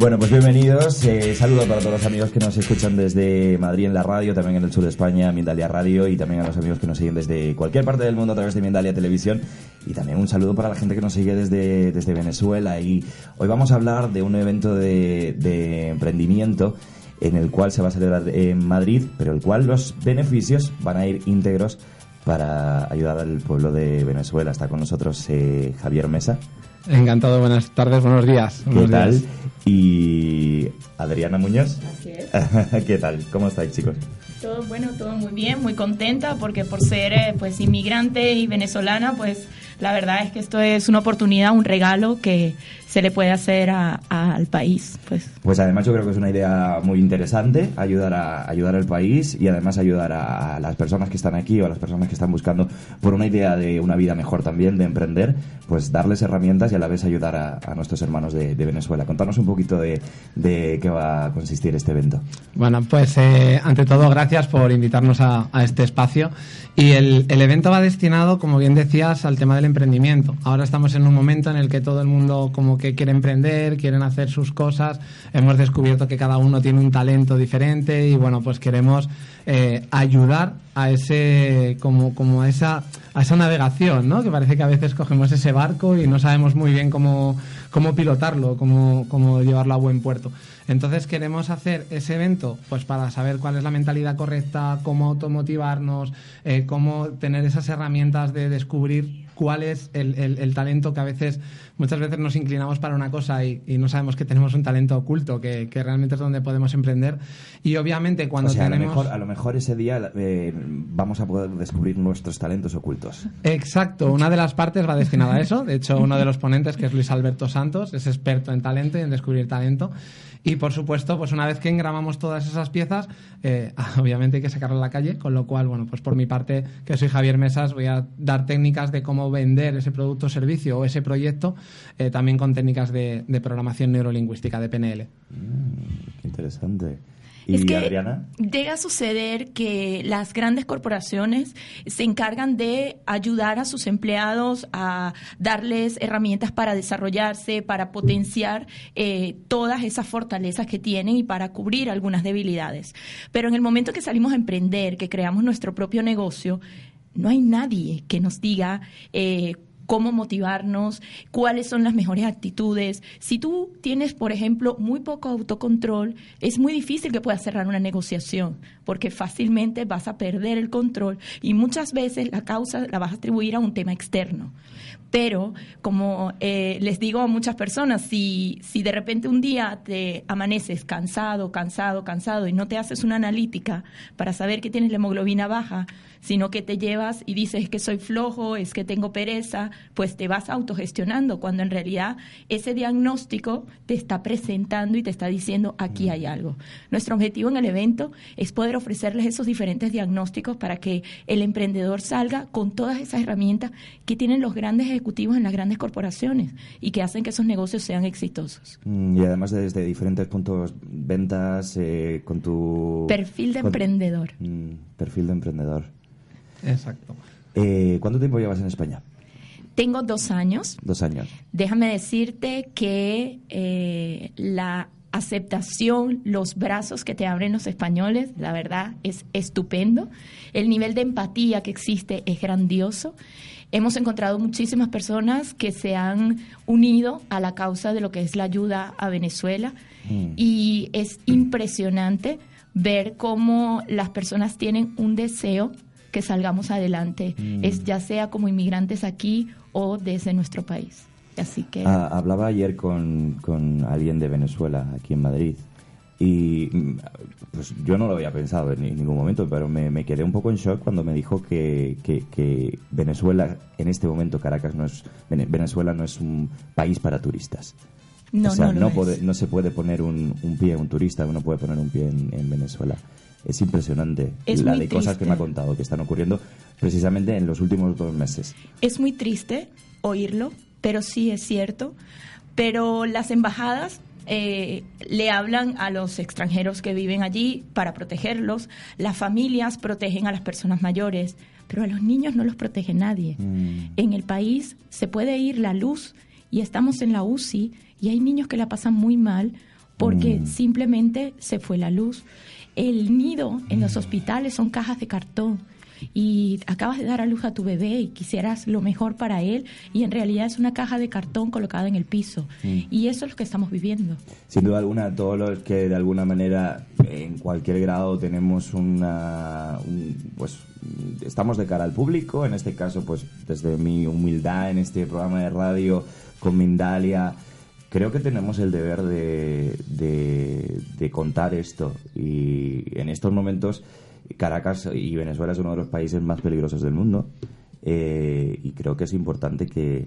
Bueno, pues bienvenidos. Eh, saludo para todos los amigos que nos escuchan desde Madrid en la radio, también en el sur de España, Mindalia Radio, y también a los amigos que nos siguen desde cualquier parte del mundo a través de Mindalia Televisión. Y también un saludo para la gente que nos sigue desde, desde Venezuela. Y hoy vamos a hablar de un evento de, de emprendimiento en el cual se va a celebrar en Madrid, pero el cual los beneficios van a ir íntegros para ayudar al pueblo de Venezuela. Está con nosotros eh, Javier Mesa. Encantado, buenas tardes, buenos días. ¿Qué Buenos tal? días. Y Adriana Muñoz. Así es. ¿Qué tal? ¿Cómo estáis, chicos? Todo bueno, todo muy bien, muy contenta porque por ser eh, pues inmigrante y venezolana, pues la verdad es que esto es una oportunidad, un regalo que se le puede hacer a- a- al país, pues. Pues además yo creo que es una idea muy interesante ayudar a ayudar al país y además ayudar a, a las personas que están aquí o a las personas que están buscando por una idea de una vida mejor también, de emprender, pues darles herramientas y a la vez ayudar a, a nuestros hermanos de, de Venezuela. Contanos un poquito de, de qué va a consistir este evento. Bueno, pues eh, ante todo, gracias por invitarnos a, a este espacio. Y el, el evento va destinado, como bien decías, al tema del emprendimiento. Ahora estamos en un momento en el que todo el mundo como que quiere emprender, quieren hacer sus cosas. Hemos descubierto que cada uno tiene un talento diferente y bueno, pues queremos eh, ayudar a ese como como a esa a esa navegación, ¿no? Que parece que a veces cogemos ese barco y no sabemos muy bien cómo cómo pilotarlo, cómo cómo llevarlo a buen puerto. Entonces queremos hacer ese evento pues para saber cuál es la mentalidad correcta, cómo automotivarnos, eh, cómo tener esas herramientas de descubrir cuál es el, el- talento que a veces, muchas veces nos inclinamos para una cosa y, y no sabemos que tenemos un talento oculto, que, que realmente es donde podemos emprender. Y obviamente cuando o sea, tenemos... a, lo mejor, a lo mejor ese día eh, vamos a poder descubrir nuestros talentos ocultos. Exacto, una de las partes va destinada a eso. De hecho, uno de los ponentes, que es Luis Alberto Santos, es experto en talento y en descubrir talento. Y por supuesto, pues una vez que engramamos todas esas piezas, eh, obviamente hay que sacarlo a la calle, con lo cual, bueno, pues por mi parte, que soy Javier Mesas, voy a dar técnicas de cómo vender ese producto o servicio o ese proyecto, eh, también con técnicas de, de programación neurolingüística, de PNL. Qué interesante. ¿Y es que Adriana? llega a suceder que las grandes corporaciones se encargan de ayudar a sus empleados a darles herramientas para desarrollarse, para potenciar eh, todas esas fortalezas que tienen y para cubrir algunas debilidades. Pero en el momento que salimos a emprender, que creamos nuestro propio negocio, no hay nadie que nos diga eh, cómo motivarnos, cuáles son las mejores actitudes. Si tú tienes, por ejemplo, muy poco autocontrol, es muy difícil que puedas cerrar una negociación, porque fácilmente vas a perder el control y muchas veces la causa la vas a atribuir a un tema externo. Pero, como eh, les digo a muchas personas, si, si de repente un día te amaneces cansado, cansado, cansado y no te haces una analítica para saber que tienes la hemoglobina baja, sino que te llevas y dices que soy flojo, es que tengo pereza, pues te vas autogestionando, cuando en realidad ese diagnóstico te está presentando y te está diciendo aquí hay algo. Nuestro objetivo en el evento es poder ofrecerles esos diferentes diagnósticos para que el emprendedor salga con todas esas herramientas que tienen los grandes ejecutivos en las grandes corporaciones y que hacen que esos negocios sean exitosos. Mm, Y además desde diferentes puntos, ventas, eh, con tu... Perfil de con- emprendedor. Mm, perfil de emprendedor. Exacto. Eh, ¿Cuánto tiempo llevas en España? Tengo dos años. Dos años. Déjame decirte que eh, la aceptación, los brazos que te abren los españoles, la verdad es estupendo. El nivel de empatía que existe es grandioso. Hemos encontrado muchísimas personas que se han unido a la causa de lo que es la ayuda a Venezuela Mm. y es impresionante ver cómo las personas tienen un deseo que salgamos adelante, Mm. es ya sea como inmigrantes aquí o desde nuestro país. Así que Ah, hablaba ayer con, con alguien de Venezuela, aquí en Madrid, y mm, pues yo no lo había pensado en ni- ningún momento, pero me, me quedé un poco en shock cuando me dijo que, que- que Venezuela, en este momento Caracas no es, Vene- Venezuela no es un país para turistas. no, o sea, no, no, puede- no se puede poner un, un pie, un turista, uno puede poner un pie en, en Venezuela. Es impresionante Es la de cosas que me ha contado que están ocurriendo precisamente en los últimos dos meses. Es muy triste oírlo, pero sí es cierto. Pero las embajadas eh, le hablan a los extranjeros que viven allí para protegerlos. Las familias protegen a las personas mayores, pero a los niños no los protege nadie. Mm. En el país se puede ir la luz y estamos en la UCI y hay niños que la pasan muy mal porque Mm. simplemente se fue la luz. El nido en los hospitales son cajas de cartón y acabas de dar a luz a tu bebé y quisieras lo mejor para él y en realidad es una caja de cartón colocada en el piso Mm. y eso es lo que estamos viviendo. Sin duda alguna, todos los que de alguna manera, en cualquier grado, tenemos una. un- pues estamos de cara al público, en este caso, pues desde mi humildad en este programa de radio con Mindalia, creo que tenemos el deber de, de, contar esto. Y en estos momentos, Caracas y Venezuela es uno de los países más peligrosos del mundo. Eh, y creo que es importante que,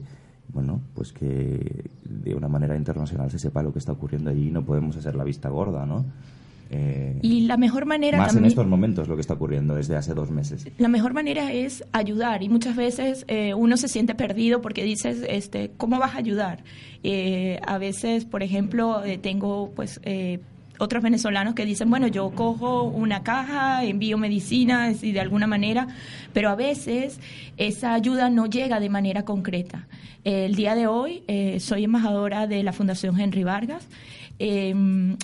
bueno, pues que de una manera internacional se sepa lo que está ocurriendo allí y no podemos hacer la vista gorda, ¿no? Eh, Y la mejor manera más en también... estos momentos lo que está ocurriendo desde hace dos meses. La mejor manera es ayudar y muchas veces eh, uno se siente perdido porque dices, este, ¿cómo vas a ayudar? Eh, a veces, por ejemplo, eh, tengo pues eh, otros venezolanos que dicen, bueno, yo cojo una caja, envío medicinas y de alguna manera, pero a veces esa ayuda no llega de manera concreta. El día de hoy eh, soy embajadora de la Fundación Henry Vargas. Eh,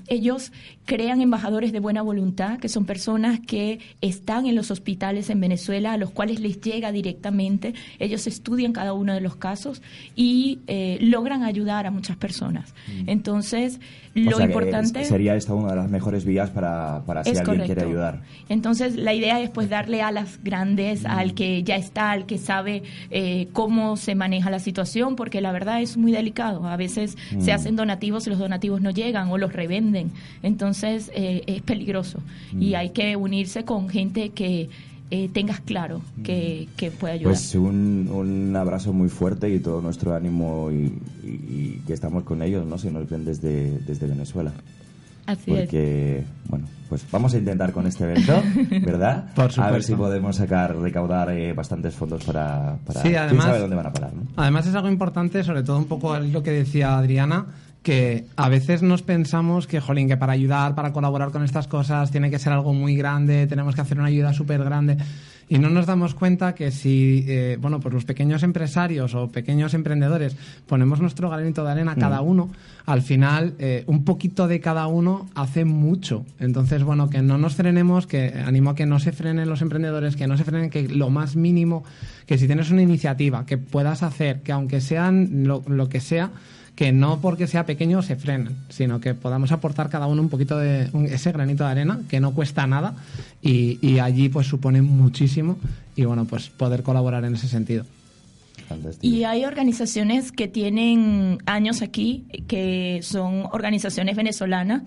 ellos crean embajadores de buena voluntad, que son personas que están en los hospitales en Venezuela, a los cuales les llega directamente. Ellos estudian cada uno de los casos y eh, logran ayudar a muchas personas. Entonces, Mm. O lo sea importante sería esta una de las mejores vías para, para si alguien correcto. quiere ayudar. Entonces, la idea es pues darle alas grandes al que ya está, al que sabe eh, cómo se maneja la situación, porque la verdad es muy delicado. A veces se hacen donativos y los donativos no llegan o los revenden. Entonces, eh, es peligroso. Y hay que unirse con gente que eh, tengas claro que, que puede ayudar. Pues un, un abrazo muy fuerte y todo nuestro ánimo y, y- y que estamos con ellos, ¿no? Si nos ven desde, desde Venezuela. Así es. Porque, bueno, pues vamos a intentar con este evento, ¿verdad? Por A ver supuesto. si podemos sacar, recaudar eh, bastantes fondos para... para Sí, ¿Quién además- sabe dónde van a parar, no? Además es algo importante, sobre todo un poco es lo que decía Adriana, que a veces nos pensamos que, jolín, que para ayudar, para colaborar con estas cosas, tiene que ser algo muy grande, tenemos que hacer una ayuda súper grande. Y no nos damos cuenta que si, eh, bueno, pues los pequeños empresarios o pequeños emprendedores ponemos nuestro granito de arena cada uno, al final eh, un poquito de cada uno hace mucho. Entonces, bueno, que no nos frenemos, que animo a que no se frenen los emprendedores, que no se frenen, que lo más mínimo, que si tienes una iniciativa que puedas hacer, que aunque sean lo, lo que sea, que no porque sea pequeño se frenen, sino que podamos aportar cada uno un poquito de un- ese granito de arena que no cuesta nada y, y allí pues supone muchísimo y bueno pues poder colaborar en ese sentido. Y hay organizaciones que tienen años aquí, que son organizaciones venezolanas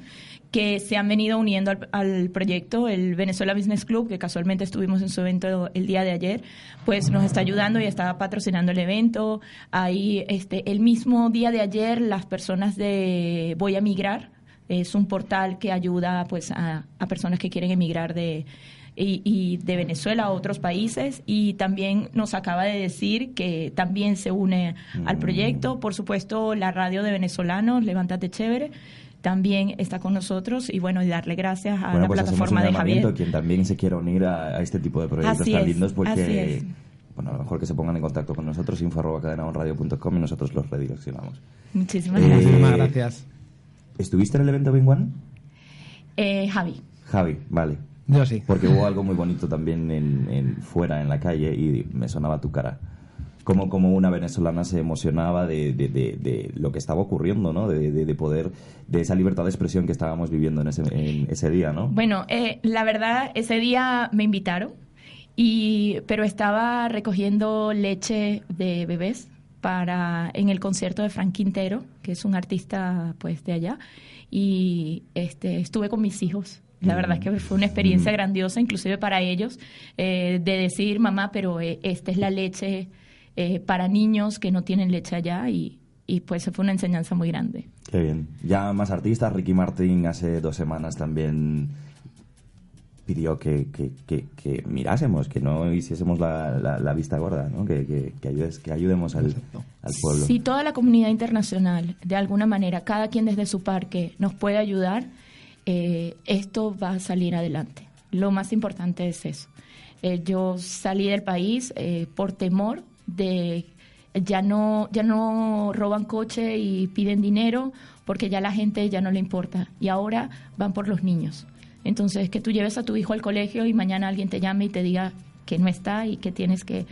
que se han venido uniendo al, al proyecto. El Venezuela Business Club, que casualmente estuvimos en su evento el día de ayer, pues nos está ayudando y está patrocinando el evento. Ahí, este, el mismo día de ayer, las personas de Voy a Migrar, es un portal que ayuda pues a, a personas que quieren emigrar de y, y de Venezuela a otros países y también nos acaba de decir que también se une al proyecto. Por supuesto, la radio de venezolanos, Levántate Chévere, también está con nosotros y bueno, y darle gracias a Bueno, la pues plataforma un de Javier. quien también se quiera unir a, a este tipo de proyectos Así tan es, lindos, así porque, es. bueno, a lo mejor que se pongan en contacto con nosotros, info arroba cadenaonradio.com y nosotros los redireccionamos. Muchísimas Eh, gracias. Muchísimas gracias. ¿Estuviste en el evento Bing One? Eh, Javi. Javi, vale. Yo sí. Porque hubo algo muy bonito también en, en- fuera, en la calle, y me sonaba tu cara. Como, como una venezolana se emocionaba de, de- de- de lo que estaba ocurriendo, ¿no? De, de- de poder, de esa libertad de expresión que estábamos viviendo en ese, en ese día, ¿no? Bueno, eh, la verdad, ese día me invitaron, y, pero estaba recogiendo leche de bebés para en el concierto de Frank Quintero, que es un artista pues de allá, y este estuve con mis hijos. La verdad es que fue una experiencia Mm. grandiosa, inclusive para ellos, eh, de decir, mamá, pero eh, esta es la leche eh, para niños que no tienen leche allá, y, y pues fue una enseñanza muy grande. Qué bien. Ya más artistas, Ricky Martin hace dos semanas también pidió que, que, que, que mirásemos, que no hiciésemos la, la, la vista gorda, ¿no? Que, que, que, ayudes, que ayudemos al, al pueblo. Si toda la comunidad internacional, de alguna manera, cada quien desde su parque nos puede ayudar, eh, esto va a salir adelante. Lo más importante es eso. Eh, yo salí del país eh, por temor de ya no, ya no roban coche y piden dinero porque ya la gente ya no le importa y ahora van por los niños. Entonces, que tú lleves a tu hijo al colegio y mañana alguien te llame y te diga que no está y que tienes que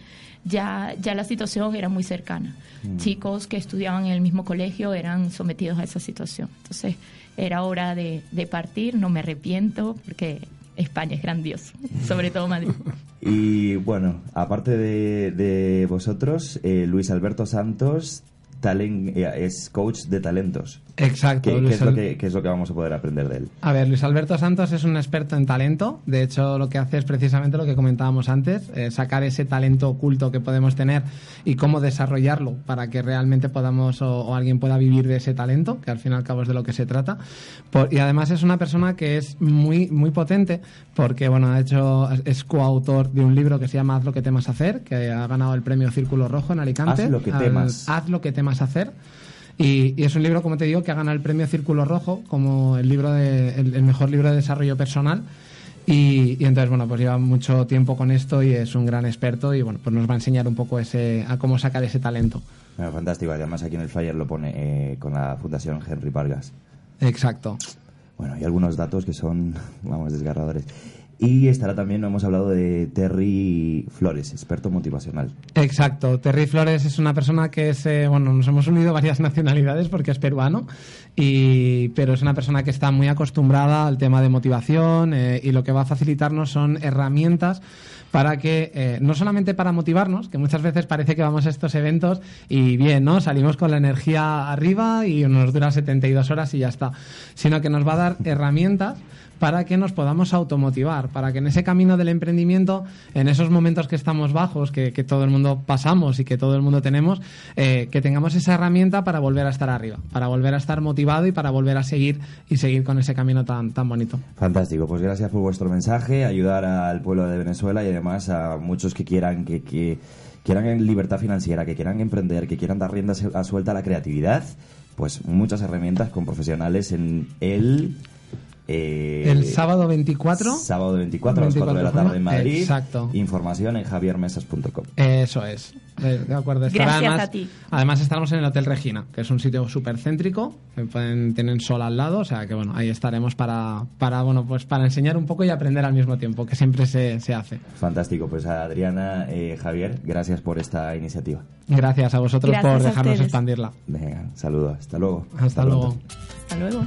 ya ya la situación era muy cercana. Mm. Chicos que estudiaban en el mismo colegio eran sometidos a esa situación. Entonces, era hora de, de partir, no me arrepiento porque España es grandioso, sobre todo Madrid. Y bueno, aparte de, de vosotros, eh, Luis Alberto Santos eh, es coach de talentos. Exacto. ¿Qué, es lo que, es lo que vamos a poder aprender de él? A ver, Luis Alberto Santos es un experto en talento. De hecho, lo que hace es precisamente lo que comentábamos antes, eh, sacar ese talento oculto que podemos tener y cómo desarrollarlo para que realmente podamos o, alguien pueda vivir de ese talento, que al fin y al cabo es de lo que se trata. y además es una persona que es muy, muy potente porque, bueno, de hecho es coautor de un libro que se llama Haz lo que temas hacer, que ha ganado el premio Círculo Rojo en Alicante. Haz lo que temas. Haz lo que temas hacer. Y, es un libro, como te digo, que ha ganado el premio Círculo Rojo como el libro de, el, mejor libro de desarrollo personal. Y, entonces, bueno, pues lleva mucho tiempo con esto y es un gran experto y, bueno, pues nos va a enseñar un poco ese, a cómo sacar ese talento. fantástico. Además, aquí en el flyer lo pone eh, con la Fundación Henry Vargas. Exacto. Bueno, hay algunos datos que son, vamos, desgarradores. Y estará también, hemos hablado de Terry Flores, experto motivacional. Exacto, Terry Flores es una persona que es, eh, bueno, nos hemos unido varias nacionalidades porque es peruano, y, pero es una persona que está muy acostumbrada al tema de motivación eh, y lo que va a facilitarnos son herramientas para que, eh, no solamente para motivarnos, que muchas veces parece que vamos a estos eventos y bien, ¿no? Salimos con la energía arriba y nos dura 72 horas y ya está, sino que nos va a dar herramientas para que nos podamos automotivar, para que en ese camino del emprendimiento, en esos momentos que estamos bajos, que, todo el mundo pasamos y que todo el mundo tenemos, eh, que tengamos esa herramienta para volver a estar arriba, para volver a estar y para volver a seguir y seguir con ese camino tan, tan bonito. Fantástico, pues gracias por vuestro mensaje, ayudar al pueblo de Venezuela y además a muchos que quieran que, que quieran libertad financiera, que quieran emprender, que quieran dar rienda a suelta a la creatividad, pues muchas herramientas con profesionales en el eh, el sábado 24. Sábado 24 a las 4 de la tarde en Madrid. Exacto. Información en javiermesas.com. Eso es. De acuerdo. Gracias además, a ti. Además estaremos en el Hotel Regina, que es un sitio súper céntrico. tienen sol al lado, o sea que bueno, ahí estaremos para, para, bueno, pues para enseñar un poco y aprender al mismo tiempo, que siempre se, se hace. Fantástico. Pues Adriana, eh, Javier, gracias por esta iniciativa. Gracias a vosotros por dejarnos expandirla. Venga, saludos. Hasta luego. Hasta, luego. Hasta luego.